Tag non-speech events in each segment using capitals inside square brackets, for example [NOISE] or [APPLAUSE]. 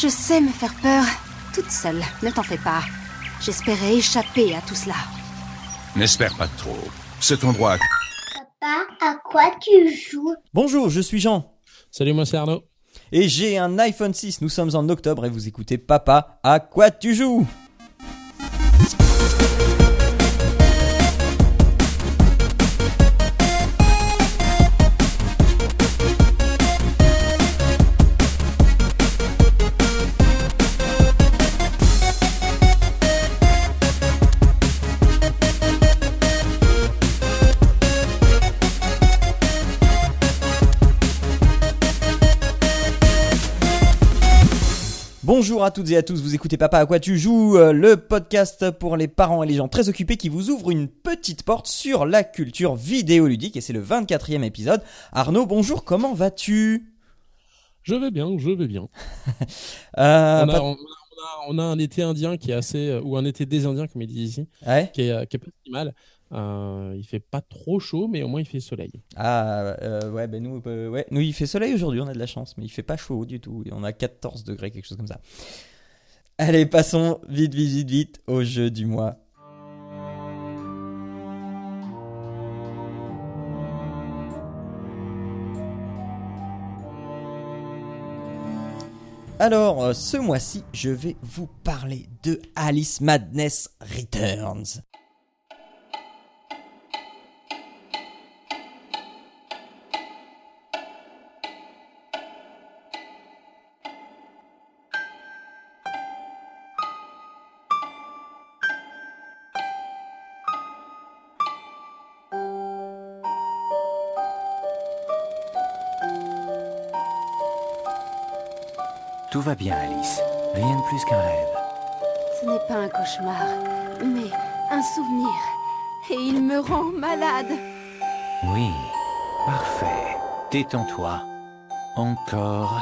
Je sais me faire peur, toute seule, ne t'en fais pas. J'espérais échapper à tout cela. N'espère pas trop. Cet endroit... Papa, à quoi tu joues? Bonjour, je suis Jean. Salut, moi c'est Arnaud. Et j'ai un iPhone 6. Nous sommes en octobre et vous écoutez Papa, à quoi tu joues? Bonjour à toutes et à tous, vous écoutez Papa à quoi tu joues, euh, le podcast pour les parents et les gens très occupés qui vous ouvre une petite porte sur la culture vidéoludique et c'est le 24e épisode. Arnaud, bonjour, comment vas-tu? Je vais bien, je vais bien. [LAUGHS] Euh, on, a, pas- on, a- on a un été indien qui est assez. euh, ou un été des Indiens, comme ils disent ici, Ouais qui est, qui est pas si mal. Euh, il fait pas trop chaud, mais au moins il fait soleil. Ah euh, ouais, ben nous, euh, nous il fait soleil aujourd'hui, on a de la chance, mais il fait pas chaud du tout. On a 14 degrés, quelque chose comme ça. Allez, passons vite, vite, vite, vite au jeu du mois. Alors, ce mois-ci, je vais vous parler de Alice Madness Returns. Tout va bien, Alice. Rien de plus qu'un rêve. Ce n'est pas un cauchemar, mais un souvenir. Et il me rend malade. Oui, parfait. Détends-toi. Encore.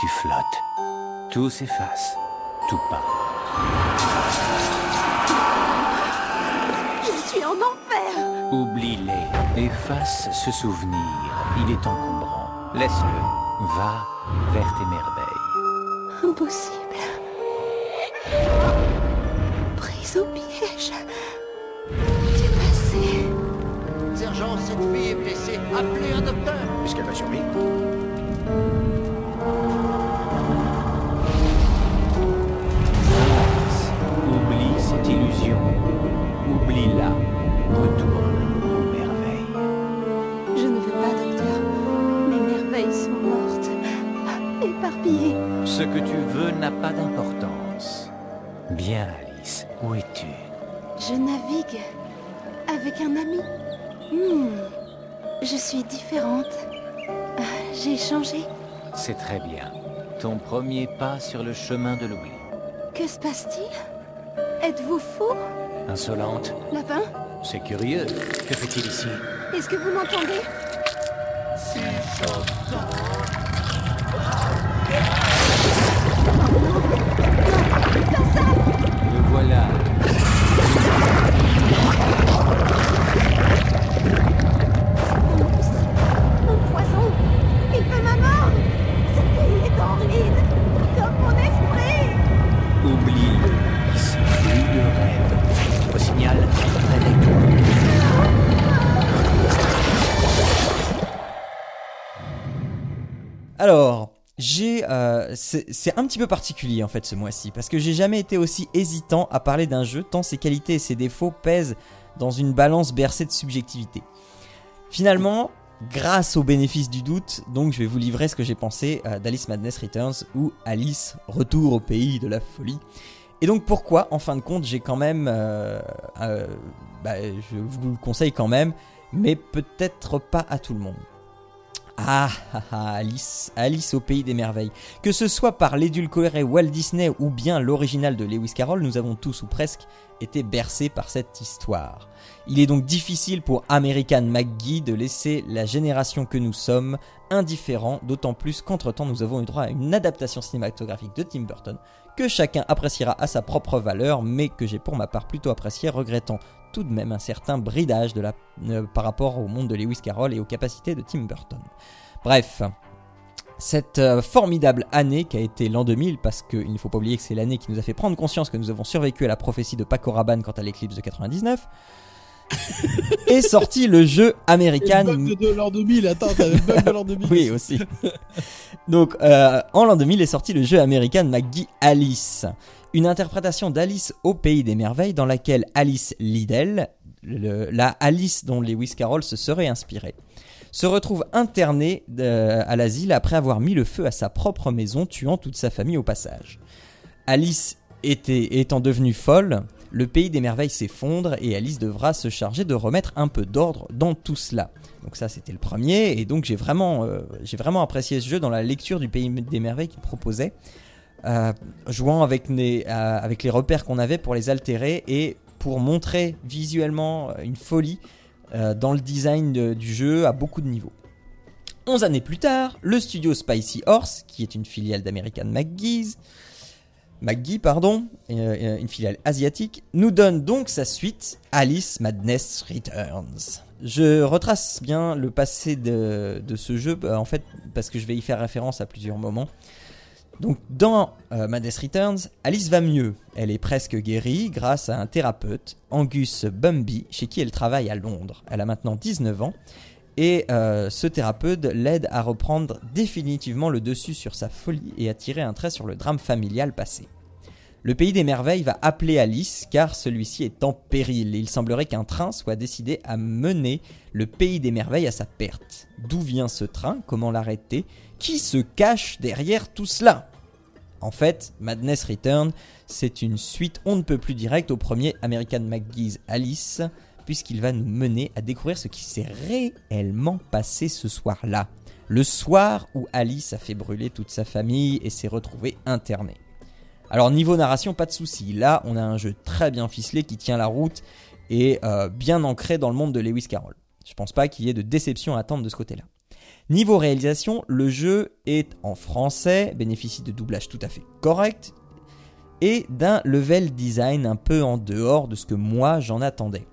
Tu flottes. Tout s'efface. Tout part. Je suis en enfer. Oublie-les. Efface ce souvenir. Il est encombrant. Laisse-le. Va vers tes merveilles. Impossible. Prise au piège. Du passé. Sergent, cette fille est blessée. Appelez un docteur. Est-ce qu'elle va survivre Ce que tu veux n'a pas d'importance. Bien, Alice, où es-tu? Je navigue avec un ami. Hmm. Je suis différente. Ah, J'ai changé. C'est très bien. Ton premier pas sur le chemin de Louis. Que se passe-t-il? Êtes-vous fou? Insolente, Lapin? C'est curieux. Que fait-il ici? Est-ce que vous m'entendez? Le j'ai, euh, c'est un petit peu particulier en fait ce mois-ci parce que j'ai jamais été aussi hésitant à parler d'un jeu tant ses qualités et ses défauts pèsent dans une balance bercée de subjectivité. Finalement, grâce au bénéfice du doute, donc je vais vous livrer ce que j'ai pensé euh, d'Alice Madness Returns ou Alice Retour au pays de la folie. Et donc pourquoi, en fin de compte, j'ai quand même, euh, bah, je vous le conseille quand même, mais peut-être pas à tout le monde. Ah, ah, ah, Alice, Alice au pays des merveilles. Que ce soit par l'édulcoré Walt Disney ou bien l'original de Lewis Carroll, nous avons tous ou presque été bercés par cette histoire. Il est donc difficile pour American McGee de laisser la génération que nous sommes indifférents, d'autant plus qu'entre-temps nous avons eu droit à une adaptation cinématographique de Tim Burton que chacun appréciera à sa propre valeur, mais que j'ai pour ma part plutôt apprécié, regrettant tout de même un certain bridage de la, euh, par rapport au monde de Lewis Carroll et aux capacités de Tim Burton. Bref, cette euh, formidable année qui a été l'an 2000, parce qu'il ne faut pas oublier que c'est l'année qui nous a fait prendre conscience que nous avons survécu à la prophétie de Paco Rabanne quant à l'éclipse de 99, [LAUGHS] est sorti le jeu American. Le bug de l'an 2000, attends, t'avais le bug de l'an 2000. [LAUGHS] Oui, aussi. [LAUGHS] Donc, euh, en l'an 2000 est sorti le jeu American McGee Alice. Une interprétation d'Alice au Pays des Merveilles dans laquelle Alice Liddell, la Alice dont Lewis Carroll se serait inspiré, se retrouve internée euh, à l'asile après avoir mis le feu à sa propre maison, tuant toute sa famille au passage. Alice étant devenue folle, le pays des merveilles s'effondre et Alice devra se charger de remettre un peu d'ordre dans tout cela. Donc ça c'était le premier et donc j'ai vraiment, euh, j'ai vraiment apprécié ce jeu dans la lecture du pays des merveilles qu'il proposait, euh, jouant avec les, euh, avec les repères qu'on avait pour les altérer et pour montrer visuellement une folie euh, dans le design de- du jeu à beaucoup de niveaux. 11 années plus tard, le studio Spicy Horse, qui est une filiale d'American McGee's, McGee, pardon, euh, une filiale asiatique, nous donne donc sa suite, Alice Madness Returns. Je retrace bien le passé de, de ce jeu, euh, en fait, parce que je vais y faire référence à plusieurs moments. Donc, dans euh, Madness Returns, Alice va mieux. Elle est presque guérie grâce à un thérapeute, Angus Bumby, chez qui elle travaille à Londres. Elle a maintenant 19 ans et euh, ce thérapeute l'aide à reprendre définitivement le dessus sur sa folie et à tirer un trait sur le drame familial passé. Le pays des merveilles va appeler Alice car celui-ci est en péril il semblerait qu'un train soit décidé à mener le pays des merveilles à sa perte. D'où vient ce train? Comment l'arrêter? Qui se cache derrière tout cela En fait, Madness Return, c'est une suite on ne peut plus directe au premier American McGee's Alice, puisqu'il va nous mener à découvrir ce qui s'est réellement passé ce soir-là. Le soir où Alice a fait brûler toute sa famille et s'est retrouvée internée. Alors niveau narration, pas de souci. Là, on a un jeu très bien ficelé qui tient la route et euh, bien ancré dans le monde de Lewis Carroll. Je pense pas qu'il y ait de déception à attendre de ce côté-là. Niveau réalisation, le jeu est en français, bénéficie de doublage tout à fait correct et d'un level design un peu en dehors de ce que moi j'en attendais.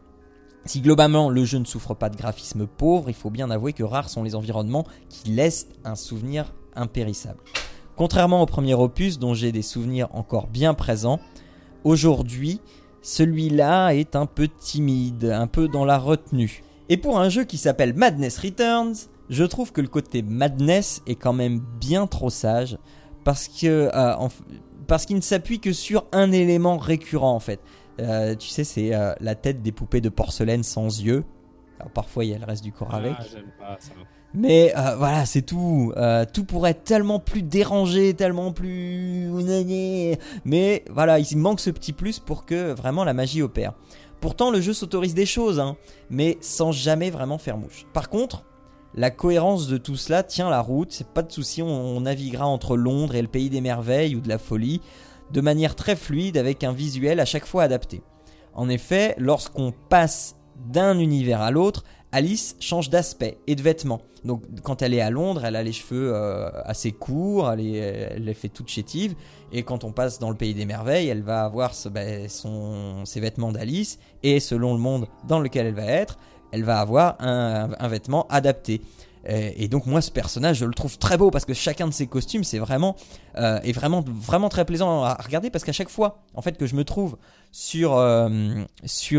Si globalement le jeu ne souffre pas de graphisme pauvre, il faut bien avouer que rares sont les environnements qui laissent un souvenir impérissable. Contrairement au premier opus dont j'ai des souvenirs encore bien présents, aujourd'hui celui-là est un peu timide, un peu dans la retenue. Et pour un jeu qui s'appelle Madness Returns, je trouve que le côté madness est quand même bien trop sage parce que euh, en parce qu'il ne s'appuie que sur un élément récurrent en fait. Euh, tu sais, c'est euh, la tête des poupées de porcelaine sans yeux. Alors parfois il y a le reste du corps avec. Ah, pas ça. Mais voilà, c'est tout. Tout pourrait être tellement plus dérangé, tellement plus... Mais voilà, il manque ce petit plus pour que vraiment la magie opère. Pourtant, le jeu s'autorise des choses, hein, mais sans jamais vraiment faire mouche. Par contre, la cohérence de tout cela tient la route, pas de souci, on, naviguera entre Londres et le pays des merveilles ou de la folie, de manière très fluide avec un visuel à chaque fois adapté. En effet, lorsqu'on passe d'un univers à l'autre, Alice change d'aspect et de vêtements. Donc quand elle est à Londres, elle a les cheveux euh, assez courts, elle, les fait toute chétive. Et quand on passe dans le pays des merveilles, elle va avoir ben, ses vêtements d'Alice. Et selon le monde dans lequel elle va être, elle va avoir un, vêtement adapté. Euh, Et donc moi ce personnage je le trouve très beau parce que chacun de ses costumes c'est vraiment euh, est vraiment très plaisant à regarder parce qu'à chaque fois en fait que je me trouve sur euh,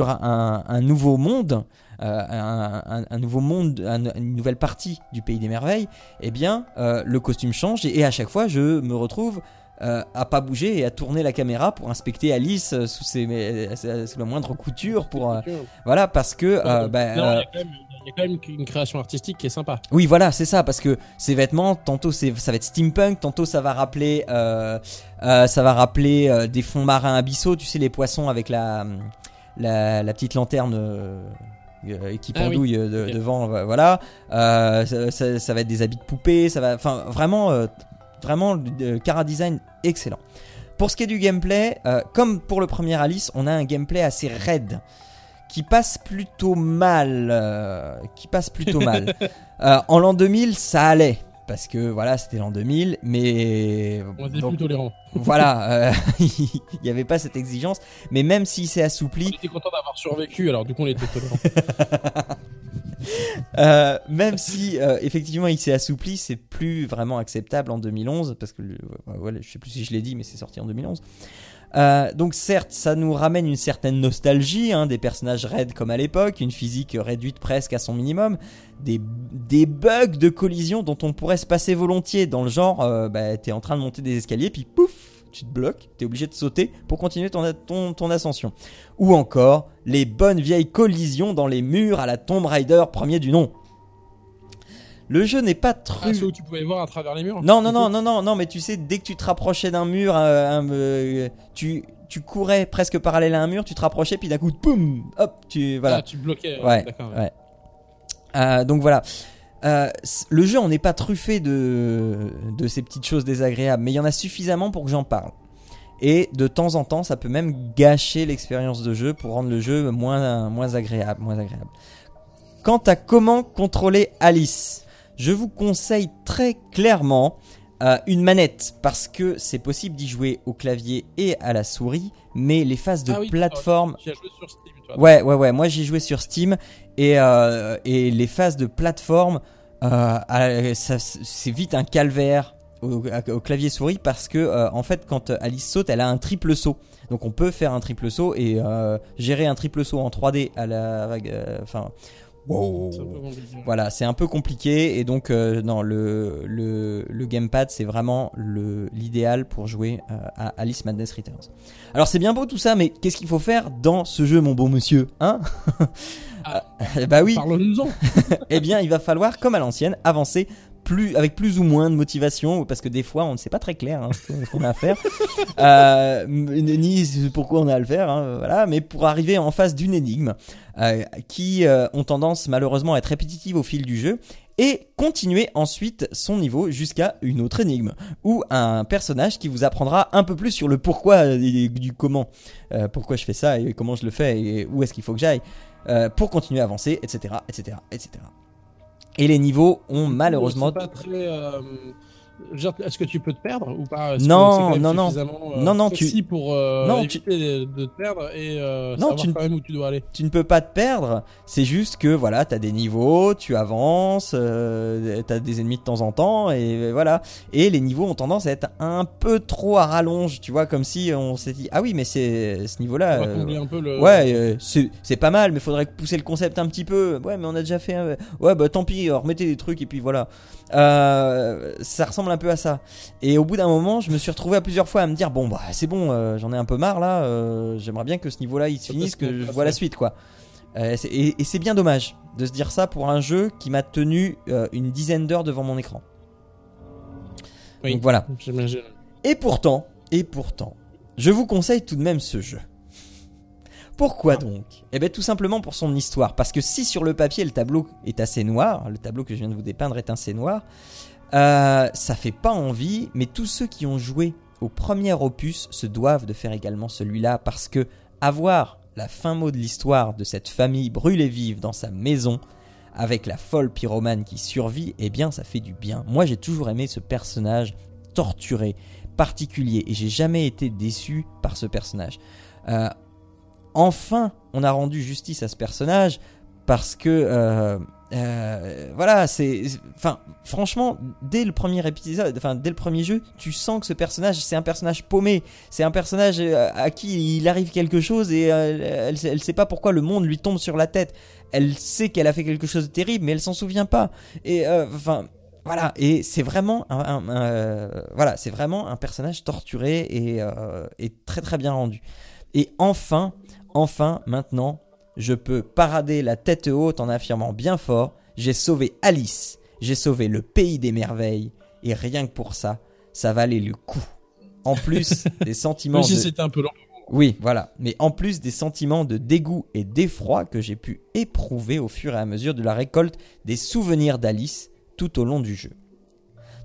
un, nouveau monde un, nouveau monde un- une nouvelle partie du pays des merveilles eh bien le costume change et à chaque fois je me retrouve euh, à pas bouger et à tourner la caméra pour inspecter Alice euh, sous, ses, euh, sous la moindre couture pour euh, voilà parce que euh, bah, euh, il y a quand même- une création artistique qui est sympa. oui, voilà, c'est ça, parce que ces vêtements, tantôt c'est, ça va être steampunk, tantôt ça va rappeler, ça va rappeler des fonds marins abyssaux, tu sais les poissons avec la, la, la petite lanterne qui Ah oui. pendouille de- devant, voilà. Ça, ça- ça va être des habits de poupée, ça va, enfin vraiment, vraiment, euh, Cara design excellent. Pour ce qui est du gameplay, euh, comme pour le premier Alice, on a un gameplay assez raide qui passe plutôt mal, euh, qui passe plutôt mal. [LAUGHS] Euh, en l'an 2000, ça allait parce que voilà, c'était l'an 2000, mais On était donc, plus tolérant. voilà, [LAUGHS] [LAUGHS] il n'y avait pas cette exigence. Mais même s'il s'est On assoupli, était content d'avoir survécu, alors du coup on était tolérant. Euh, même si euh, effectivement il s'est assoupli, c'est plus vraiment acceptable en 2011 parce que voilà, je sais plus si je l'ai dit, mais c'est sorti en 2011. Euh, donc certes, ça nous ramène une certaine nostalgie, hein, des personnages raides comme à l'époque, une physique réduite presque à son minimum, des, bugs de collision dont on pourrait se passer volontiers, dans le genre, bah, t'es en train de monter des escaliers, puis pouf, tu te bloques, t'es obligé de sauter pour continuer ton, ton, ton ascension. Ou encore, les bonnes vieilles collisions dans les murs à la Tomb Raider premier du nom. Le jeu n'est pas Ah, tru... ceux où tu pouvais voir à travers les murs Non, non, non, non, non, non, mais tu sais, dès que tu te rapprochais d'un mur, euh, un, euh, tu, tu courais presque parallèle à un mur, tu te rapprochais, puis d'un coup, boum, hop, tu, voilà. Ah, tu bloquais. Ouais, D'accord. ouais. Euh, donc voilà. Euh, le jeu, on n'est pas truffé de, de ces petites choses désagréables, mais il y en a suffisamment pour que j'en parle. Et de temps en temps, ça peut même gâcher l'expérience de jeu pour rendre le jeu moins, moins agréable, moins agréable. Quant à comment contrôler Alice, je vous conseille très clairement euh, une manette parce que c'est possible d'y jouer au clavier et à la souris, mais les phases de Ah oui, plateforme Tu as joué sur Steam, toi. Ouais, ouais, ouais. Moi, j'ai joué sur Steam et, euh, et les phases de plateforme, c'est vite un calvaire au, clavier souris parce que euh, en fait, quand Alice saute, elle a un triple saut. Donc, on peut faire un triple saut et euh, gérer un triple saut en 3D à la, euh, enfin, wow. Voilà, c'est un peu compliqué et donc euh, non, le, le, le gamepad c'est vraiment le l'idéal pour jouer euh, à Alice Madness Returns. Alors c'est bien beau tout ça, mais qu'est-ce qu'il faut faire dans ce jeu, mon bon monsieur, hein? [LAUGHS] Ah. Eh Bah oui, Parlons-nous-en. [LAUGHS] eh bien il va falloir, comme à l'ancienne, avancer plus avec plus ou moins de motivation parce que des fois on ne sait pas très clair hein, ce qu'on a à faire. [LAUGHS] Euh, ni pourquoi on a à le faire hein, voilà. Mais pour arriver en face d'une énigme euh, qui euh, ont tendance malheureusement à être répétitives au fil du jeu et continuer ensuite son niveau jusqu'à une autre énigme ou un personnage qui vous apprendra un peu plus sur le pourquoi et du comment Euh, pourquoi je fais ça et comment je le fais et où est-ce qu'il faut que j'aille euh, pour continuer à avancer etc etc etc et les niveaux ont malheureusement C'est pas très. euh, Est-ce que tu peux te perdre ou pas? Non, non, non. euh, Non, non, tu- pour euh, Non, tu- éviter de te perdre et euh, Non, savoir tu ne- quand même où tu dois aller? tu ne peux pas te perdre. C'est juste que voilà, t'as des niveaux, tu avances, euh, t'as des ennemis de temps en temps, et voilà. Et les niveaux ont tendance à être un peu trop à rallonge, tu vois, comme si on s'est dit ah oui, mais c'est ce niveau-là. Euh, le. Ouais, euh, c'est pas mal, mais faudrait pousser le concept un petit peu. Ouais, mais on a déjà fait. un- Ouais, bah tant pis, euh, remettez des trucs et puis voilà. Euh, ça ressemble un peu à ça. Et au bout d'un moment, je me suis retrouvé à plusieurs fois à me dire bon bah c'est bon, euh, j'en ai un peu marre là. euh, J'aimerais bien que ce niveau-là il se finisse, que je vois la suite quoi. Et et c'est bien dommage de se dire ça pour un jeu qui m'a tenu une dizaine d'heures devant mon écran. Oui. Donc voilà. Et pourtant, et pourtant, je vous conseille tout de même ce jeu. Pourquoi donc Eh bien tout simplement pour son histoire. Parce que si sur le papier le tableau est assez noir, le tableau que je viens de vous dépeindre est assez noir, euh, ça fait pas envie, mais tous ceux qui ont joué au premier opus se doivent de faire également celui-là parce que avoir la fin mot de l'histoire de cette famille brûlée vive dans sa maison avec la folle pyromane qui survit, eh bien ça fait du bien. Moi j'ai toujours aimé ce personnage torturé, particulier, et j'ai jamais été déçu par ce personnage. Euh, enfin, on a rendu justice à ce personnage parce que euh, euh, voilà, c'est, enfin, franchement, dès le premier épisode, enfin, dès le premier jeu, tu sens que ce personnage, c'est un personnage paumé, c'est un personnage euh, à qui il arrive quelque chose et euh, elle, elle sait pas pourquoi le monde lui tombe sur la tête. Elle sait qu'elle a fait quelque chose de terrible, mais elle s'en souvient pas. Et enfin, voilà, et c'est vraiment un, voilà, c'est vraiment un personnage torturé et, et très très bien rendu. Et enfin, enfin, maintenant, je peux parader la tête haute en affirmant bien fort, j'ai sauvé Alice, j'ai sauvé le pays des merveilles, et rien que pour ça, ça valait le coup. En plus [LAUGHS] des sentiments Même si de... c'était un peu lent. Oui, voilà. Mais en plus des sentiments de dégoût et d'effroi que j'ai pu éprouver au fur et à mesure de la récolte des souvenirs d'Alice tout au long du jeu.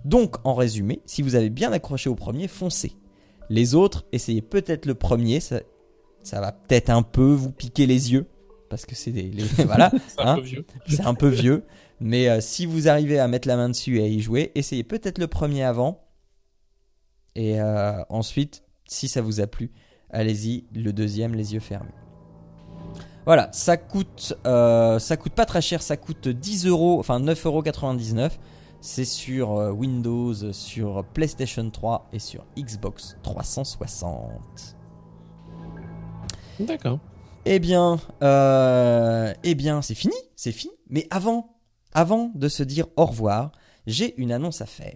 Donc, en résumé, si vous avez bien accroché au premier, foncez. Les autres, essayez peut-être le premier, ça, ça va peut-être un peu vous piquer les yeux, parce que c'est des... les- [LAUGHS] voilà, C'est un hein. peu vieux. c'est un peu vieux. Mais euh, si vous arrivez à mettre la main dessus et à y jouer, essayez peut-être le premier avant. Et euh, ensuite, si ça vous a plu, allez-y, le deuxième, les yeux fermés. Voilà, ça coûte, euh, ça coûte pas très cher, ça coûte 10 euros, enfin 9,99 euros. C'est sur Windows, sur PlayStation 3 et sur Xbox 360. D'accord. Eh bien, euh, eh bien, c'est fini, c'est fini. Mais avant, avant de se dire au revoir, j'ai une annonce à faire.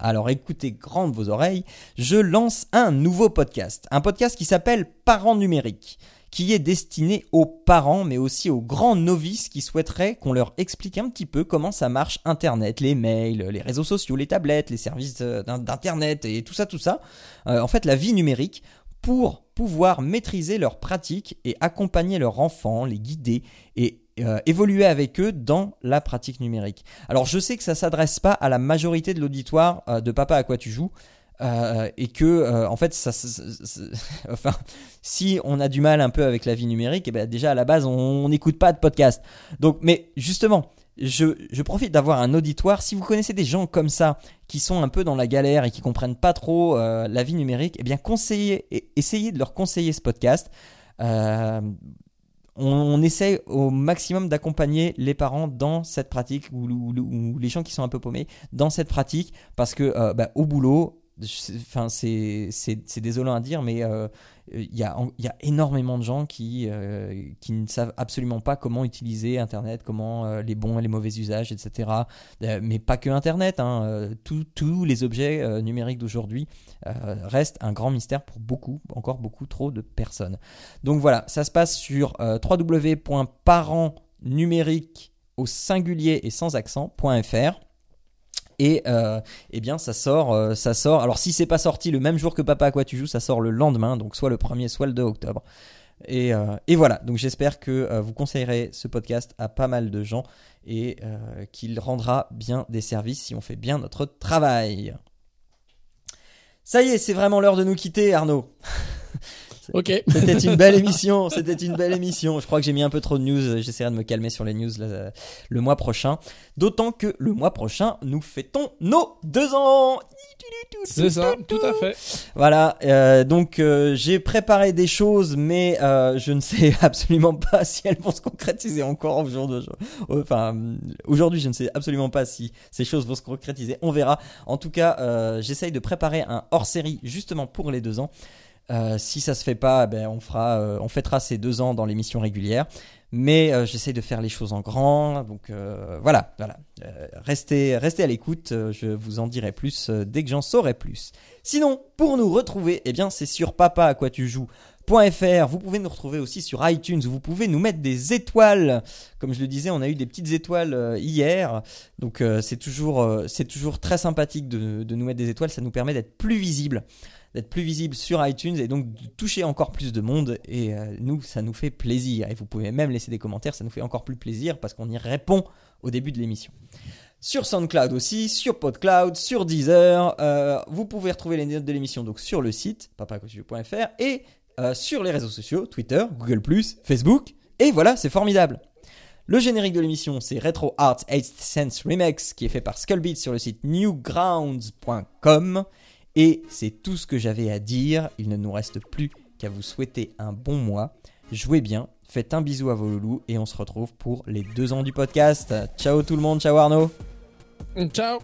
Alors écoutez grandes vos oreilles, je lance un nouveau podcast, un podcast qui s'appelle Parents numériques, qui est destiné aux parents mais aussi aux grands novices qui souhaiteraient qu'on leur explique un petit peu comment ça marche Internet, les mails, les réseaux sociaux, les tablettes, les services euh, d'in- d'Internet et tout ça, tout ça. Euh, en fait, la vie numérique pour pouvoir maîtriser leurs pratiques et accompagner leurs enfants, les guider et euh, évoluer avec eux dans la pratique numérique. Alors je sais que ça s'adresse pas à la majorité de l'auditoire euh, de Papa à quoi tu joues. euh, et que euh, en fait ça, ça- [LAUGHS] enfin si on a du mal un peu avec la vie numérique et ben déjà à la base on n'écoute pas de podcast donc mais justement je, je profite d'avoir un auditoire si vous connaissez des gens comme ça qui sont un peu dans la galère et qui comprennent pas trop euh, la vie numérique, eh bien conseillez, essayez de leur conseiller ce podcast. Euh, on, on essaye au maximum d'accompagner les parents dans cette pratique ou, les gens qui sont un peu paumés dans cette pratique parce que euh, bah, au boulot, enfin c'est désolant à dire, mais euh, il y, a, y a énormément de gens qui, euh, qui ne savent absolument pas comment utiliser Internet, comment euh, les bons et les mauvais usages, etc. Mais pas que Internet, hein, tous- les objets numériques d'aujourd'hui restent un grand mystère pour beaucoup, encore beaucoup trop de personnes. Donc voilà, ça se passe sur www.parentsnumérique au singulier et sans accent.fr. Et euh, eh bien ça sort, euh, ça sort. Alors si c'est pas sorti le même jour que Papa à quoi tu joues, ça sort le lendemain, donc soit le 1er, soit le 2 octobre. Et, euh, et voilà, donc j'espère que vous conseillerez ce podcast à pas mal de gens et qu'il rendra bien des services si on fait bien notre travail. Ça y est, c'est vraiment l'heure de nous quitter, Arnaud. [LAUGHS] Ok. C'était une belle [LAUGHS] émission, c'était une belle émission. Je crois que j'ai mis un peu trop de news, j'essaierai de me calmer sur les news là, le mois prochain. D'autant que le mois prochain, nous fêtons nos deux ans C'est ça, tout à fait. Voilà, euh, donc euh, j'ai préparé des choses, mais euh, je ne sais [LAUGHS] absolument pas si elles vont se concrétiser encore au jour de Enfin, aujourd'hui, je ne sais absolument pas si ces choses vont se concrétiser. On verra. En tout cas, j'essaye de préparer un hors-série justement pour les deux ans. Euh, si ça se fait pas, ben on fera, euh, on fêtera ces deux ans dans l'émission régulière. Mais euh, j'essaye de faire les choses en grand, donc euh, voilà, voilà. Restez, restez à l'écoute. je vous en dirai plus dès que j'en saurai plus. Sinon, pour nous retrouver, eh bien, c'est sur papa à quoi tu joues. .fr. Vous pouvez nous retrouver aussi sur iTunes vous pouvez nous mettre des étoiles. Comme je le disais, on a eu des petites étoiles hier. Donc c'est toujours, c'est toujours très sympathique de, nous mettre des étoiles. Ça nous permet d'être plus visible d'être plus visible sur iTunes et donc de toucher encore plus de monde et euh, nous ça nous fait plaisir et vous pouvez même laisser des commentaires ça nous fait encore plus plaisir parce qu'on y répond au début de l'émission sur SoundCloud aussi, sur PodCloud, sur Deezer. Euh, vous pouvez retrouver les notes de l'émission donc sur le site papacostudio.fr et euh, sur les réseaux sociaux Twitter, Google+, Facebook. Et voilà, c'est formidable. Le générique de l'émission, c'est Retro Arts 8th Sense Remix qui est fait par Skullbeat sur le site newgrounds.com. Et c'est tout ce que j'avais à dire. Il ne nous reste plus qu'à vous souhaiter un bon mois. Jouez bien, faites un bisou à vos loulous et on se retrouve pour les deux ans du podcast. Ciao tout le monde, ciao Arnaud. Ciao.